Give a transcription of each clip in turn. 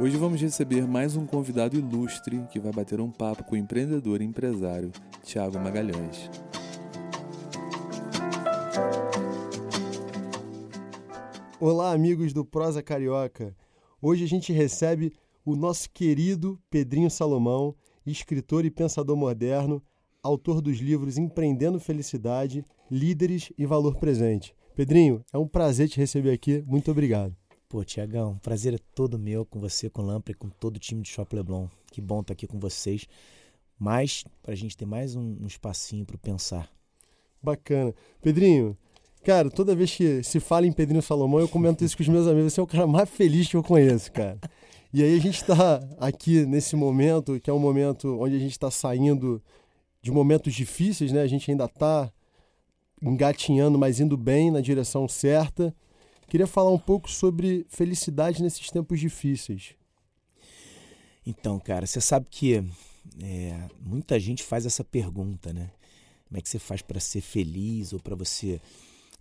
Hoje vamos receber mais um convidado ilustre que vai bater um papo com o empreendedor e empresário Tiago Magalhães. Olá, amigos do Prosa Carioca. Hoje a gente recebe o nosso querido Pedrinho Salomão, escritor e pensador moderno, autor dos livros Empreendendo Felicidade, Líderes e Valor Presente. Pedrinho, é um prazer te receber aqui. Muito obrigado. Pô, Tiagão, prazer é todo meu com você, com o Lampre, com todo o time de Shop Leblon. Que bom estar aqui com vocês. Mas, para a gente ter mais um, um espacinho para pensar. Bacana. Pedrinho, cara, toda vez que se fala em Pedrinho Salomão, eu comento isso com os meus amigos. Você é o cara mais feliz que eu conheço, cara. E aí a gente está aqui nesse momento, que é um momento onde a gente está saindo de momentos difíceis, né? A gente ainda está engatinhando, mas indo bem na direção certa. Queria falar um pouco sobre felicidade nesses tempos difíceis. Então, cara, você sabe que é, muita gente faz essa pergunta, né? Como é que você faz para ser feliz ou para você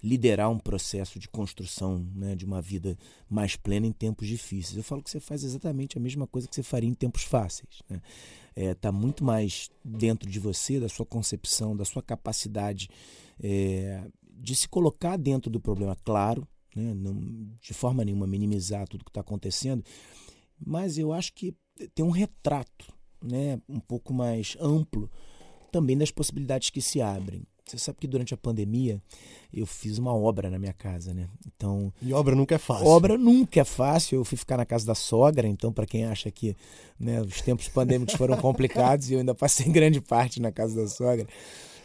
liderar um processo de construção né, de uma vida mais plena em tempos difíceis? Eu falo que você faz exatamente a mesma coisa que você faria em tempos fáceis. Né? é, tá muito mais dentro de você, da sua concepção, da sua capacidade é, de se colocar dentro do problema, claro, né? Não, de forma nenhuma minimizar tudo que está acontecendo, mas eu acho que tem um retrato né, um pouco mais amplo também das possibilidades que se abrem. Você sabe que durante a pandemia eu fiz uma obra na minha casa, né? Então. E obra nunca é fácil. Obra nunca é fácil. Eu fui ficar na casa da sogra, então, para quem acha que né, os tempos pandêmicos foram complicados, eu ainda passei grande parte na casa da sogra.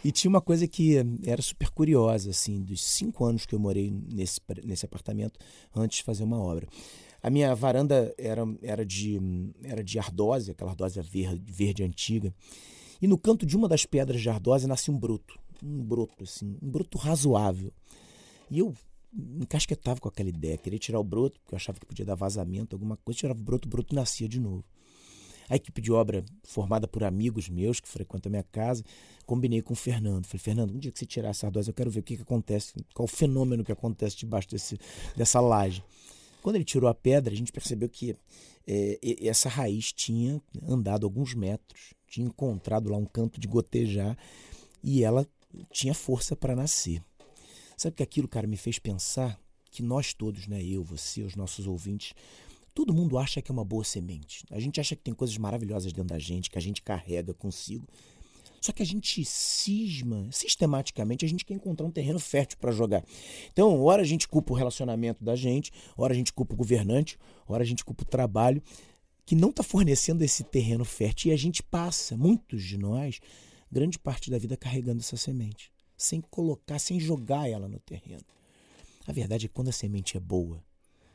E tinha uma coisa que era super curiosa, assim, dos cinco anos que eu morei nesse, nesse apartamento antes de fazer uma obra. A minha varanda era, era, de, era de ardósia, aquela ardósia verde, verde antiga. E no canto de uma das pedras de ardósia nascia um broto. Um broto, assim, um broto razoável. E eu encasquetava com aquela ideia, queria tirar o broto, porque eu achava que podia dar vazamento, alguma coisa, tirava o broto, o broto nascia de novo. A equipe de obra, formada por amigos meus que frequentam a minha casa, combinei com o Fernando. Falei, Fernando, um dia que você tirar essa ardósia, eu quero ver o que, que acontece, qual o fenômeno que acontece debaixo desse, dessa laje. Quando ele tirou a pedra, a gente percebeu que é, essa raiz tinha andado alguns metros, tinha encontrado lá um canto de gotejar e ela tinha força para nascer. Sabe que aquilo, cara, me fez pensar que nós todos, né, eu, você, os nossos ouvintes, Todo mundo acha que é uma boa semente. A gente acha que tem coisas maravilhosas dentro da gente, que a gente carrega consigo. Só que a gente cisma, sistematicamente, a gente quer encontrar um terreno fértil para jogar. Então, ora a gente culpa o relacionamento da gente, ora a gente culpa o governante, ora a gente culpa o trabalho, que não está fornecendo esse terreno fértil. E a gente passa, muitos de nós, grande parte da vida carregando essa semente, sem colocar, sem jogar ela no terreno. A verdade é que quando a semente é boa,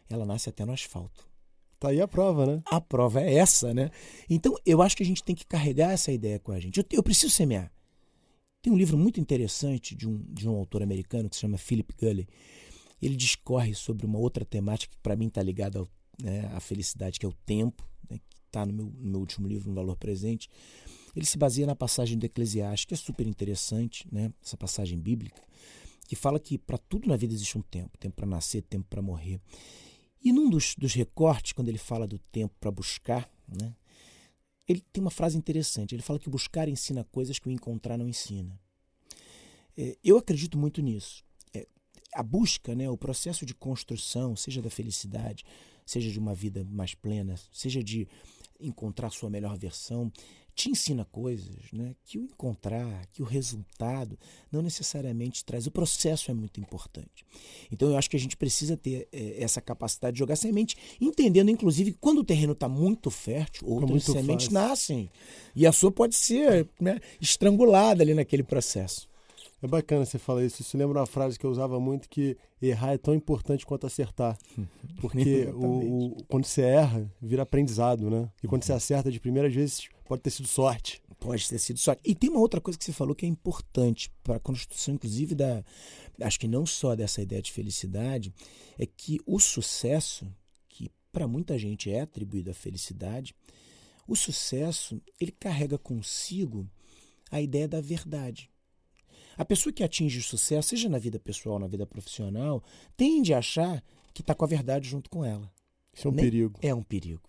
ela nasce até no asfalto. Tá aí a prova, né? A prova é essa, né? Então, eu acho que a gente tem que carregar essa ideia com a gente. Eu, eu preciso semear. Tem um livro muito interessante de um, de um autor americano que se chama Philip Gulley. Ele discorre sobre uma outra temática que para mim está ligada ao, né, à felicidade, que é o tempo, né, que está no meu, no meu último livro, No Valor Presente. Ele se baseia na passagem do Eclesiastes, que é super interessante, né, essa passagem bíblica, que fala que para tudo na vida existe um tempo. Tempo para nascer, tempo para morrer. E num dos, dos recortes, quando ele fala do tempo para buscar, né, ele tem uma frase interessante. Ele fala que buscar ensina coisas que o encontrar não ensina. É, eu acredito muito nisso. É, a busca, né, o processo de construção, seja da felicidade, seja de uma vida mais plena, seja de encontrar sua melhor versão, te ensina coisas né, que o encontrar, que o resultado não necessariamente traz. O processo é muito importante. Então eu acho que a gente precisa ter é, essa capacidade de jogar semente, entendendo inclusive que quando o terreno está muito fértil, outras muito sementes fácil. nascem. E a sua pode ser né, estrangulada ali naquele processo. É bacana você falar isso. Isso lembra uma frase que eu usava muito que errar é tão importante quanto acertar. Porque o, o, quando você erra, vira aprendizado, né? E quando você uhum. acerta de primeiras vezes, pode ter sido sorte. Pode ter sido sorte. E tem uma outra coisa que você falou que é importante para a construção, inclusive, da. Acho que não só dessa ideia de felicidade, é que o sucesso, que para muita gente é atribuído à felicidade, o sucesso ele carrega consigo a ideia da verdade. A pessoa que atinge o sucesso, seja na vida pessoal ou na vida profissional, tende a achar que está com a verdade junto com ela. Isso é um Nem perigo. É um perigo.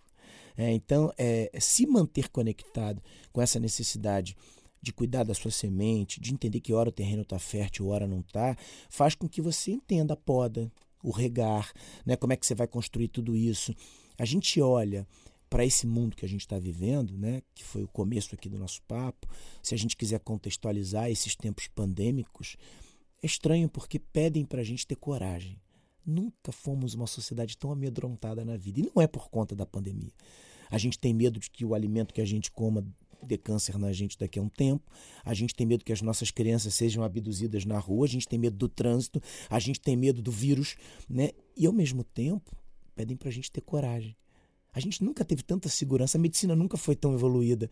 É, então, é, se manter conectado com essa necessidade de cuidar da sua semente, de entender que hora o terreno está fértil, hora não está, faz com que você entenda a poda, o regar, né? como é que você vai construir tudo isso. A gente olha para esse mundo que a gente está vivendo, né, que foi o começo aqui do nosso papo, se a gente quiser contextualizar esses tempos pandêmicos, é estranho porque pedem para a gente ter coragem. Nunca fomos uma sociedade tão amedrontada na vida. E não é por conta da pandemia. A gente tem medo de que o alimento que a gente coma dê câncer na gente daqui a um tempo. A gente tem medo que as nossas crianças sejam abduzidas na rua. A gente tem medo do trânsito. A gente tem medo do vírus. Né? E, ao mesmo tempo, pedem para a gente ter coragem. A gente nunca teve tanta segurança, a medicina nunca foi tão evoluída.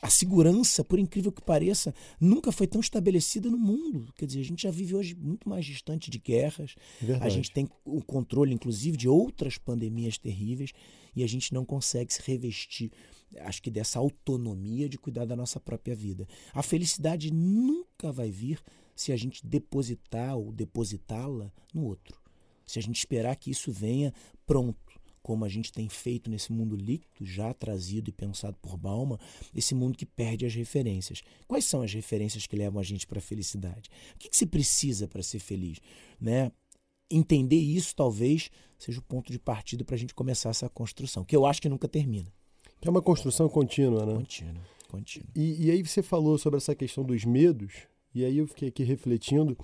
A segurança, por incrível que pareça, nunca foi tão estabelecida no mundo. Quer dizer, a gente já vive hoje muito mais distante de guerras. Verdade. A gente tem o controle, inclusive, de outras pandemias terríveis e a gente não consegue se revestir, acho que, dessa autonomia de cuidar da nossa própria vida. A felicidade nunca vai vir se a gente depositar ou depositá-la no outro. Se a gente esperar que isso venha pronto como a gente tem feito nesse mundo líquido, já trazido e pensado por Bauman, esse mundo que perde as referências. Quais são as referências que levam a gente para a felicidade? O que, que se precisa para ser feliz? Né? Entender isso talvez seja o ponto de partida para a gente começar essa construção, que eu acho que nunca termina. É uma construção contínua, né? Contínua, contínua. E, e aí você falou sobre essa questão dos medos, e aí eu fiquei aqui refletindo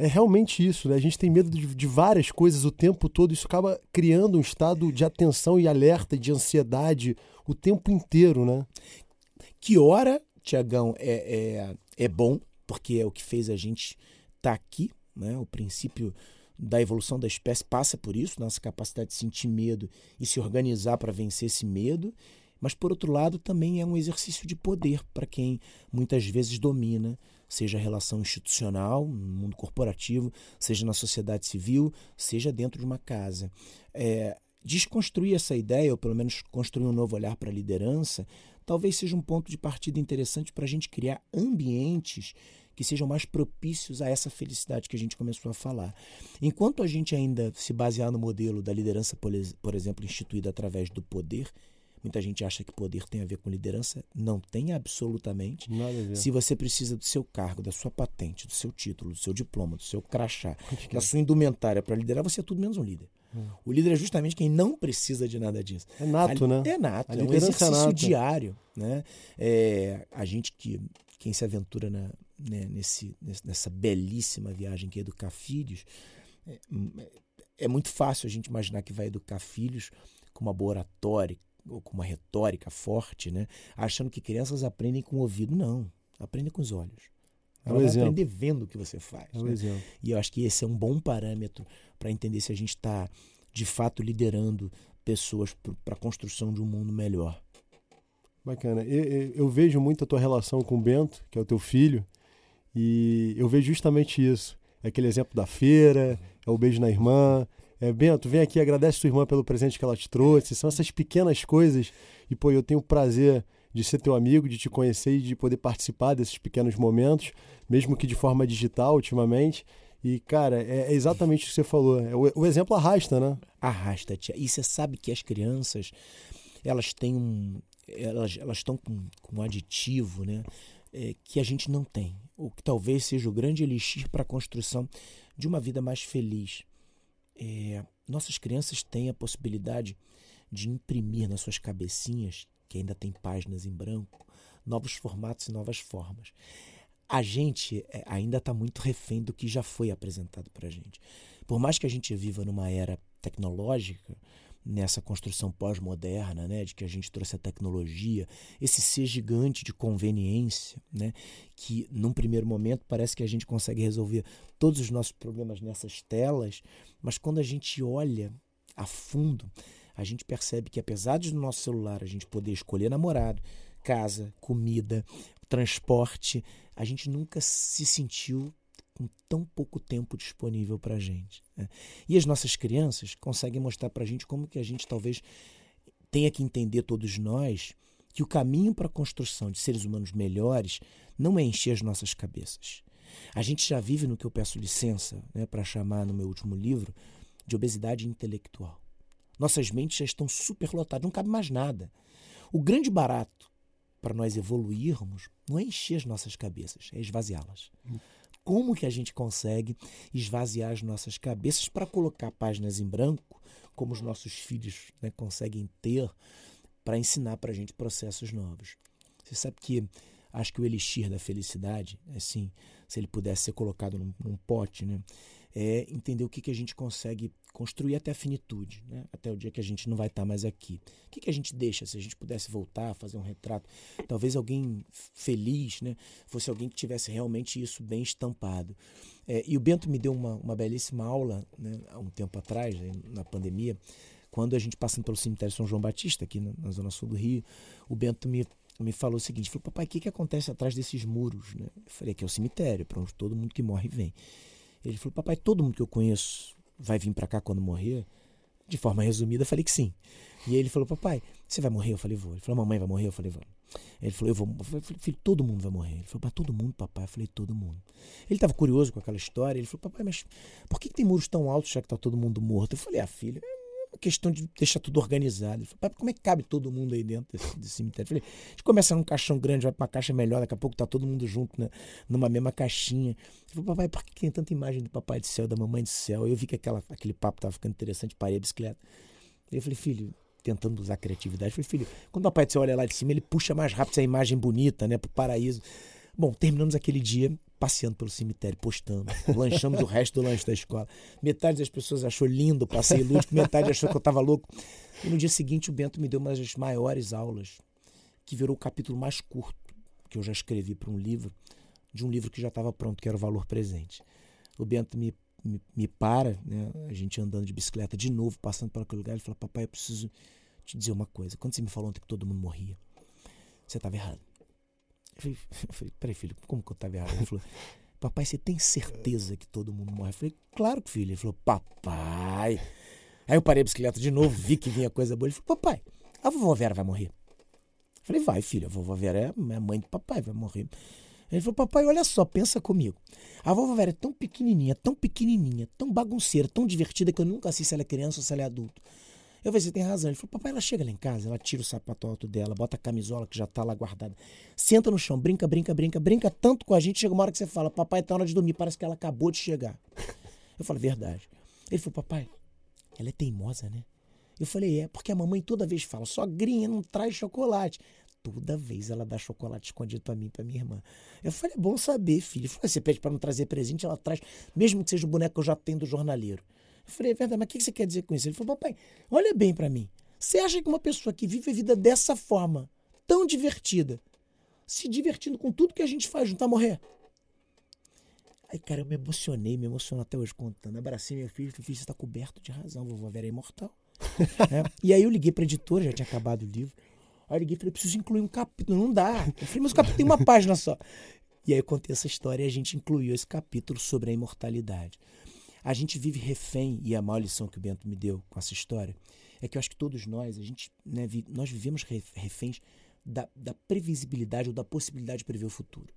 é realmente isso, né? A gente tem medo de, de, várias coisas o tempo todo, isso acaba criando um estado de atenção e alerta, de ansiedade o tempo inteiro, né? Que hora, Tiagão, é, é, é bom, porque é o que fez a gente estar tá aqui, né? O princípio da evolução da espécie passa por isso, nossa capacidade de sentir medo e se organizar para vencer esse medo. Mas, por outro lado, também é um exercício de poder para quem muitas vezes domina seja a relação institucional, no mundo corporativo, seja na sociedade civil, seja dentro de uma casa. É, desconstruir essa ideia, ou pelo menos construir um novo olhar para a liderança, talvez seja um ponto de partida interessante para a gente criar ambientes que sejam mais propícios a essa felicidade que a gente começou a falar. Enquanto a gente ainda se basear no modelo da liderança, por exemplo, instituída através do poder, Muita gente acha que poder tem a ver com liderança. Não tem absolutamente. Nada a ver. Se você precisa do seu cargo, da sua patente, do seu título, do seu diploma, do seu crachá, da sua indumentária para liderar, você é tudo menos um líder. Hum. O líder é justamente quem não precisa de nada disso. É nato, a, né? É nato, é um exercício é diário. Né? É, a gente que quem se aventura na, né, nesse, nessa belíssima viagem que é educar filhos, é, é muito fácil a gente imaginar que vai educar filhos com uma boa oratória, ou com uma retórica forte, né? achando que crianças aprendem com o ouvido. Não, aprendem com os olhos. Ela é vai exemplo. aprender vendo o que você faz. É né? E eu acho que esse é um bom parâmetro para entender se a gente está, de fato, liderando pessoas para a construção de um mundo melhor. Bacana. Eu, eu, vejo muito a tua relação com o Bento, que é o teu filho, e eu vejo justamente isso. É aquele exemplo da feira, é o beijo na irmã, é, Bento, vem aqui, agradece sua irmã pelo presente que ela te trouxe. São essas pequenas coisas. E, pô, eu tenho o prazer de ser teu amigo, de te conhecer e de poder participar desses pequenos momentos, mesmo que de forma digital ultimamente. E, cara, é, é exatamente o que você falou. É, o, exemplo arrasta, né? Arrasta, tia. E você sabe que as crianças, elas têm um. Elas, elas estão com, com um aditivo, né? É, que a gente não tem. O que talvez seja o grande elixir para a construção de uma vida mais feliz é, nossas crianças têm a possibilidade de imprimir nas suas cabecinhas, que ainda tem páginas em branco, novos formatos e novas formas. A gente é, ainda está muito refém do que já foi apresentado para a gente. Por mais que a gente viva numa era tecnológica, nessa construção pós-moderna, né, de que a gente trouxe a tecnologia, esse ser gigante de conveniência, né, que num primeiro momento parece que a gente consegue resolver todos os nossos problemas nessas telas, mas quando a gente olha a fundo, a gente percebe que apesar de no nosso celular a gente poder escolher namorado, casa, comida, transporte, a gente nunca se sentiu com tão pouco tempo disponível para a gente. Né? E as nossas crianças conseguem mostrar para a gente como que a gente talvez tenha que entender todos nós que o caminho para a construção de seres humanos melhores não é encher as nossas cabeças. A gente já vive no que eu peço licença né, para chamar no meu último livro de obesidade intelectual. Nossas mentes já estão superlotadas, não cabe mais nada. O grande barato para nós evoluirmos não é encher as nossas cabeças, é esvaziá-las como que a gente consegue esvaziar as nossas cabeças para colocar páginas em branco, como os nossos filhos né, conseguem ter, para ensinar para a gente processos novos. Você sabe que acho que o elixir da felicidade, assim, se ele pudesse ser colocado num, num pote, né, é entender o que, que a gente consegue construir até a finitude, né? até o dia que a gente não vai estar mais aqui. O que, que a gente deixa se a gente pudesse voltar, fazer um retrato? Talvez alguém feliz, né? fosse alguém que tivesse realmente isso bem estampado. É, e o Bento me deu uma, uma belíssima aula né, há um tempo atrás, na pandemia, quando a gente passando pelo cemitério São João Batista, aqui na, na zona sul do Rio, o Bento me me falou o seguinte, falou, papai, o que, que acontece atrás desses muros? Né? Eu falei, que é o cemitério, para onde todo mundo que morre vem. Ele falou, papai, todo mundo que eu conheço vai vir para cá quando morrer? De forma resumida, eu falei que sim. E ele falou, papai, você vai morrer? Eu falei, vou. Ele falou, mamãe vai morrer? Eu falei, vou. Ele falou, eu vou. Eu falei, filho, todo mundo vai morrer. Ele falou, mas todo mundo, papai? Eu falei, todo mundo. Ele estava curioso com aquela história. Ele falou, papai, mas por que, que tem muros tão altos já que está todo mundo morto? Eu falei, ah, filho, uma questão de deixar tudo organizado. Falou, como é que cabe todo mundo aí dentro desse, desse cemitério? Falei, a gente começa num caixão grande, vai para uma caixa melhor, daqui a pouco tá todo mundo junto né, numa mesma caixinha. Ele falou, papai, por que tem tanta imagem do papai do céu, da mamãe do céu? Eu vi que aquela, aquele papo tava ficando interessante, parei a bicicleta. Eu falei, filho, tentando usar criatividade, falei, filho, quando o papai do céu olha lá de cima, ele puxa mais rápido essa imagem bonita, né, pro paraíso. Bom, terminamos aquele dia passeando pelo cemitério, postando. Lanchamos o resto do lanche da escola. Metade das pessoas achou lindo o passeio lúdico, metade achou que eu estava louco. E no dia seguinte o Bento me deu uma das maiores aulas, que virou o capítulo mais curto que eu já escrevi para um livro, de um livro que já estava pronto, que era o Valor Presente. O Bento me, me, me para, né, a gente andando de bicicleta de novo, passando por aquele lugar, ele fala, papai, eu preciso te dizer uma coisa. Quando você me falou ontem que todo mundo morria, você estava errado. Eu falei, peraí, filho, como que eu estava errado? Ele falou, papai, você tem certeza que todo mundo morre? Eu falei, claro filho. Ele falou, papai. Aí eu parei a bicicleta de novo, vi que vinha coisa boa. Ele falou, papai, a vovó Vera vai morrer? Eu falei, vai, filho, a vovó Vera é a mãe do papai, vai morrer. Ele falou, papai, olha só, pensa comigo. A vovó Vera é tão pequenininha, tão pequenininha, tão bagunceira, tão divertida que eu nunca sei se ela é criança ou se ela é adulto. Eu falei, você tem razão. Ele falou, papai, ela chega lá em casa, ela tira o sapato alto dela, bota a camisola que já tá lá guardada, senta no chão, brinca, brinca, brinca, brinca tanto com a gente, chega uma hora que você fala, papai, tá hora de dormir, parece que ela acabou de chegar. Eu falei, verdade. Ele falou, papai, ela é teimosa, né? Eu falei, é, porque a mamãe toda vez fala, sogrinha não traz chocolate. Toda vez ela dá chocolate escondido para mim pra minha irmã. Eu falei, é bom saber, filho. Falei, você pede para não trazer presente, ela traz, mesmo que seja o boneco que eu já tenho do jornaleiro. Eu falei, é verdade, mas o que você quer dizer com isso? Ele falou, papai, olha bem para mim. Você acha que uma pessoa que vive a vida dessa forma, tão divertida, se divertindo com tudo que a gente faz, não tá morrer? Aí, cara, eu me emocionei, me emociono até hoje contando. Abracei meu filho, falei, filho, você está coberto de razão, vovó Vera é imortal. é. E aí eu liguei para editora, já tinha acabado o livro. Aí eu liguei e falei, preciso incluir um capítulo. Não dá. Eu falei, mas o capítulo tem uma página só. E aí eu contei essa história e a gente incluiu esse capítulo sobre a imortalidade. A gente vive refém, e a maior lição que o Bento me deu com essa história é que eu acho que todos nós, a gente, né, nós vivemos reféns da, da previsibilidade ou da possibilidade de prever o futuro.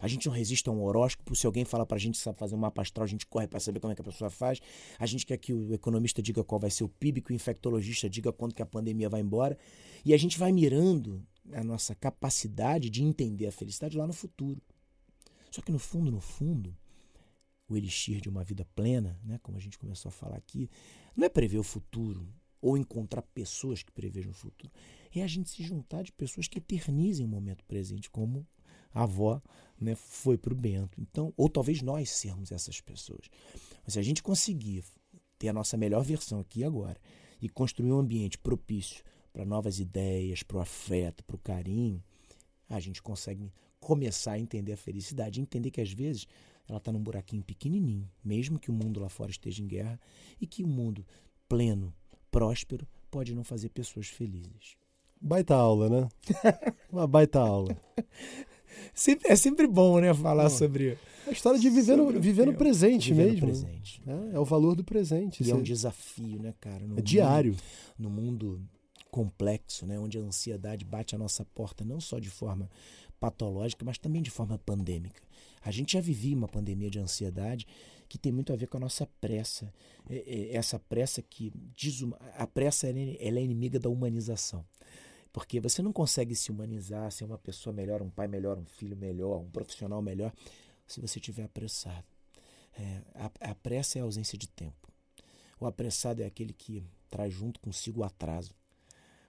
A gente não resiste a um horóscopo. Se alguém fala para a gente sabe fazer um mapa astral, a gente corre para saber como é que a pessoa faz. A gente quer que o economista diga qual vai ser o PIB, que o infectologista diga quando que a pandemia vai embora. E a gente vai mirando a nossa capacidade de entender a felicidade lá no futuro. Só que no fundo, no fundo, o elixir de uma vida plena, né, como a gente começou a falar aqui, não é prever o futuro ou encontrar pessoas que prevejam o futuro. É a gente se juntar de pessoas que eternizem o momento presente, como a avó né, foi para o Bento. Então, ou talvez nós sermos essas pessoas. Mas se a gente conseguir ter a nossa melhor versão aqui agora e construir um ambiente propício para novas ideias, para o afeto, para o carinho, a gente consegue começar a entender a felicidade, entender que às vezes ela está num buraquinho pequenininho, mesmo que o mundo lá fora esteja em guerra e que o mundo pleno, próspero, pode não fazer pessoas felizes. Baita aula, né? Uma baita aula. Sempre, é sempre bom, né, falar sobre. A história de viver no, viver no presente viver mesmo. No presente. É, é, o valor do presente. E é um desafio, né, cara? No é mundo, diário. No mundo complexo, né, onde a ansiedade bate a nossa porta, não só de forma patológica, mas também de forma pandêmica. A gente já vivia uma pandemia de ansiedade que tem muito a ver com a nossa pressa. É, é, essa pressa que desuma, a pressa ela é inimiga da humanização. Porque você não consegue se humanizar, ser uma pessoa melhor, um pai melhor, um filho melhor, um profissional melhor, se você estiver apressado. É, a, a pressa é a ausência de tempo. O apressado é aquele que traz junto consigo o atraso.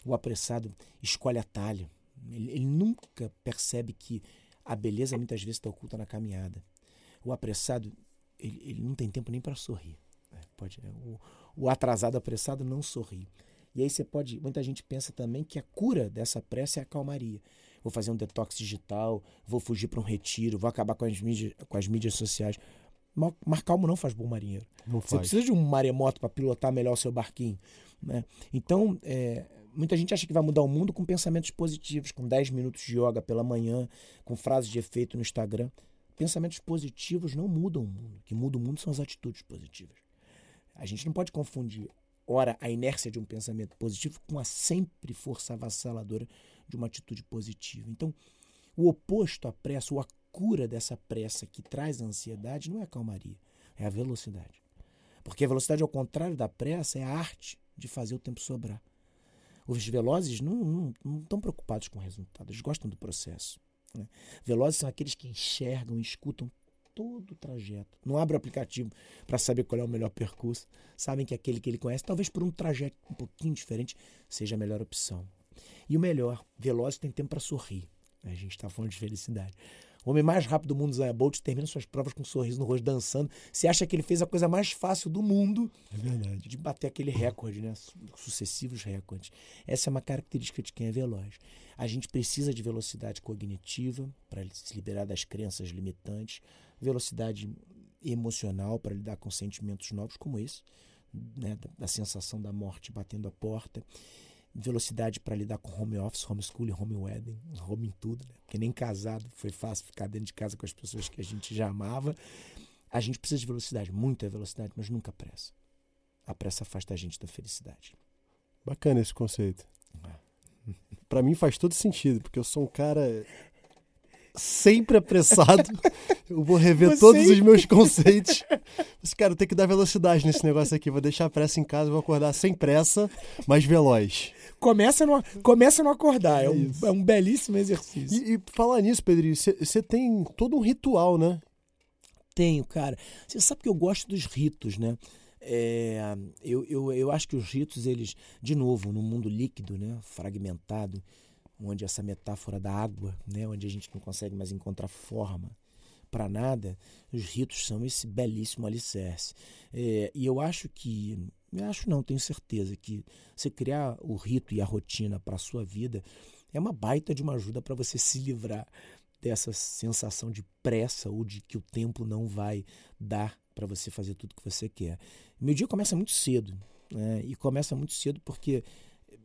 O apressado escolhe atalho. Ele, ele nunca percebe que a beleza muitas vezes está oculta na caminhada. O apressado, ele, ele não tem tempo nem para sorrir. Né? Pode, né? o, o atrasado apressado não sorri. E aí você pode. Muita gente pensa também que a cura dessa pressa é a calmaria. Vou fazer um detox digital, vou fugir para um retiro, vou acabar com as mídias, com as mídias sociais. Mar calmo não faz bom marinheiro. Não você precisa de um maremoto para pilotar melhor o seu barquinho. Né? Então, é, muita gente acha que vai mudar o mundo com pensamentos positivos, com 10 minutos de yoga pela manhã, com frases de efeito no Instagram. Pensamentos positivos não mudam o mundo. O que muda o mundo são as atitudes positivas. A gente não pode confundir, ora, a inércia de um pensamento positivo com a sempre força avassaladora de uma atitude positiva. Então, o oposto à pressa, ou a cura dessa pressa que traz a ansiedade, não é a calmaria, é a velocidade. Porque a velocidade, ao contrário da pressa, é a arte de fazer o tempo sobrar. Os velozes não, estão preocupados com o resultado, eles gostam do processo. Né? Velozes são aqueles que enxergam escutam todo o trajeto. Não abre o aplicativo para saber qual é o melhor percurso. Sabem que aquele que ele conhece, talvez por um trajeto um pouquinho diferente, seja a melhor opção. E o melhor, Veloz tem tempo para sorrir. A gente está falando de felicidade. O homem mais rápido do mundo, Zaya Bolt, termina suas provas com um sorriso no rosto, dançando. Você acha que ele fez a coisa mais fácil do mundo é verdade. de bater aquele recorde, né? Sucessivos recordes. Essa é uma característica de quem é veloz. A gente precisa de velocidade cognitiva para se liberar das crenças limitantes, velocidade emocional para lidar com sentimentos novos como esse, né? da, da sensação da morte batendo a porta velocidade para lidar com home office, homeschooling, home wedding, home em tudo, né? porque nem casado foi fácil ficar dentro de casa com as pessoas que a gente já amava. A gente precisa de velocidade, muita velocidade, mas nunca pressa. A pressa afasta a gente da felicidade. Bacana esse conceito. É. Para mim faz todo sentido, porque eu sou um cara sempre apressado. Eu vou rever Você... todos os meus conceitos. Mas, cara, tem que dar velocidade nesse negócio aqui. Vou deixar a pressa em casa, vou acordar sem pressa, mas veloz. Começa no, começa no acordar. É, é um, é um belíssimo exercício. E, e falar nisso, Pedrinho, você tem todo um ritual, né? Tenho, cara. Você sabe que eu gosto dos ritos, né? É, eu, eu, eu acho que os ritos, eles, de novo, no mundo líquido, né, fragmentado, onde essa metáfora da água, né, onde a gente não consegue mais encontrar forma para nada, os ritos são esse belíssimo alicerce. É, e eu acho que, eu acho não, tenho certeza que você criar o rito e a rotina para a sua vida é uma baita de uma ajuda para você se livrar dessa sensação de pressa ou de que o tempo não vai dar para você fazer tudo que você quer. Meu dia começa muito cedo, né? e começa muito cedo porque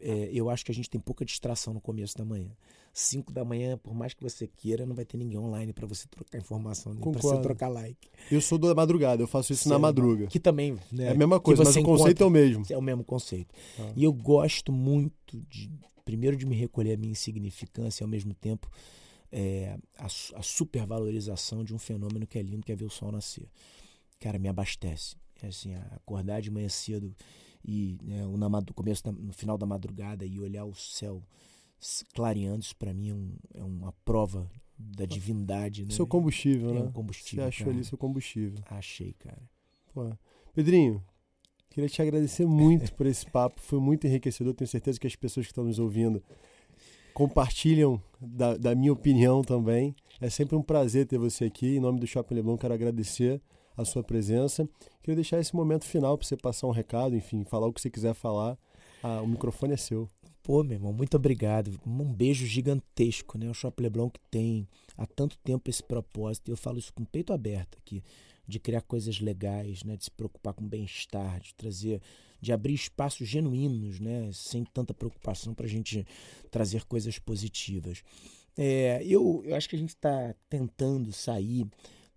é, eu acho que a gente tem pouca distração no começo da manhã. 5 da manhã, por mais que você queira, não vai ter ninguém online para você trocar informação, nem para você trocar like. Eu sou da madrugada, eu faço isso na madruga. Que também né, é a mesma coisa, mas o conceito é o mesmo. É o mesmo conceito. Ah. E eu gosto muito de, primeiro, de me recolher a minha insignificância e ao mesmo tempo é, a, a supervalorização de um fenômeno que é lindo, que é ver o sol nascer. Cara, me abastece. É assim, acordar de manhã cedo e né, no começo, no final da madrugada e olhar o céu clareando, isso para mim é, um, é, uma prova da divindade. Né? Seu combustível, é né? Um combustível. Você achou cara. ali seu combustível. Achei, cara. Pô. Pedrinho, queria te agradecer muito por esse papo. Foi muito enriquecedor. Tenho certeza que as pessoas que estão nos ouvindo compartilham da, da minha opinião também. É sempre um prazer ter você aqui. Em nome do Shopping Leblon, quero agradecer a sua presença. Queria deixar esse momento final para você passar um recado, enfim, falar o que você quiser falar. Ah, o microfone é seu. Pô, meu irmão, muito obrigado. Um beijo gigantesco, né? O Shop Leblon que tem há tanto tempo esse propósito, e eu falo isso com o peito aberto aqui, de criar coisas legais, né? De se preocupar com bem-estar, de trazer, de abrir espaços genuínos, né? Sem tanta preocupação para a gente trazer coisas positivas. É, eu, eu acho que a gente está tentando sair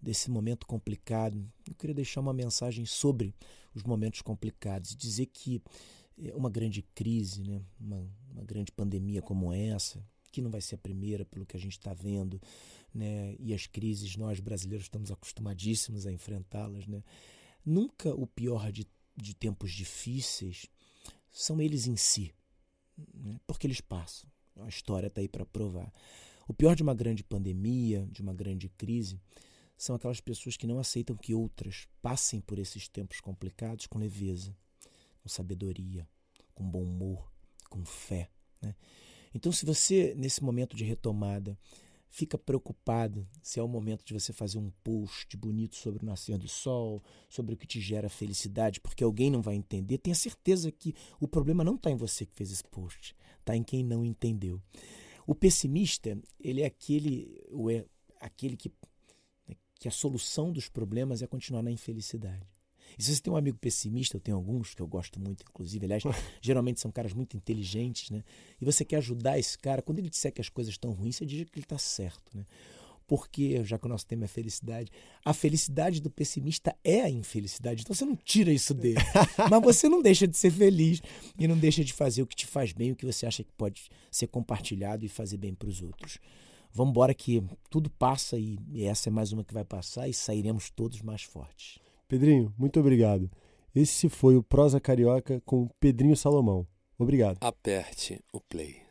desse momento complicado. Eu queria deixar uma mensagem sobre os momentos complicados dizer que é uma grande crise, né? uma, uma grande pandemia como essa, que não vai ser a primeira pelo que a gente está vendo, né? e as crises nós brasileiros estamos acostumadíssimos a enfrentá-las. Né? Nunca o pior de, de tempos difíceis são eles em si, né? porque eles passam. A história está aí para provar. O pior de uma grande pandemia, de uma grande crise, são aquelas pessoas que não aceitam que outras passem por esses tempos complicados com leveza, com sabedoria, com bom humor, com fé. Né? Então, se você, nesse momento de retomada, fica preocupado se é o momento de você fazer um post bonito sobre o nascer do sol, sobre o que te gera felicidade, porque alguém não vai entender, tenha certeza que o problema não está em você que fez esse post, está em quem não entendeu. O pessimista, ele é aquele, é aquele que, que a solução dos problemas é continuar na infelicidade. E se você tem um amigo pessimista, eu tenho alguns que eu gosto muito, inclusive, aliás, geralmente são caras muito inteligentes, né? E você quer ajudar esse cara, quando ele disser que as coisas estão ruins, você diz que ele está certo, né? Porque, já que o nosso tema é felicidade, a felicidade do pessimista é a infelicidade. Então você não tira isso dele. Mas você não deixa de ser feliz e não deixa de fazer o que te faz bem, o que você acha que pode ser compartilhado e fazer bem para os outros. Vamos embora que tudo passa e essa é mais uma que vai passar e sairemos todos mais fortes. Pedrinho, muito obrigado. Esse foi o Prosa Carioca com Pedrinho Salomão. Obrigado. Aperte o play.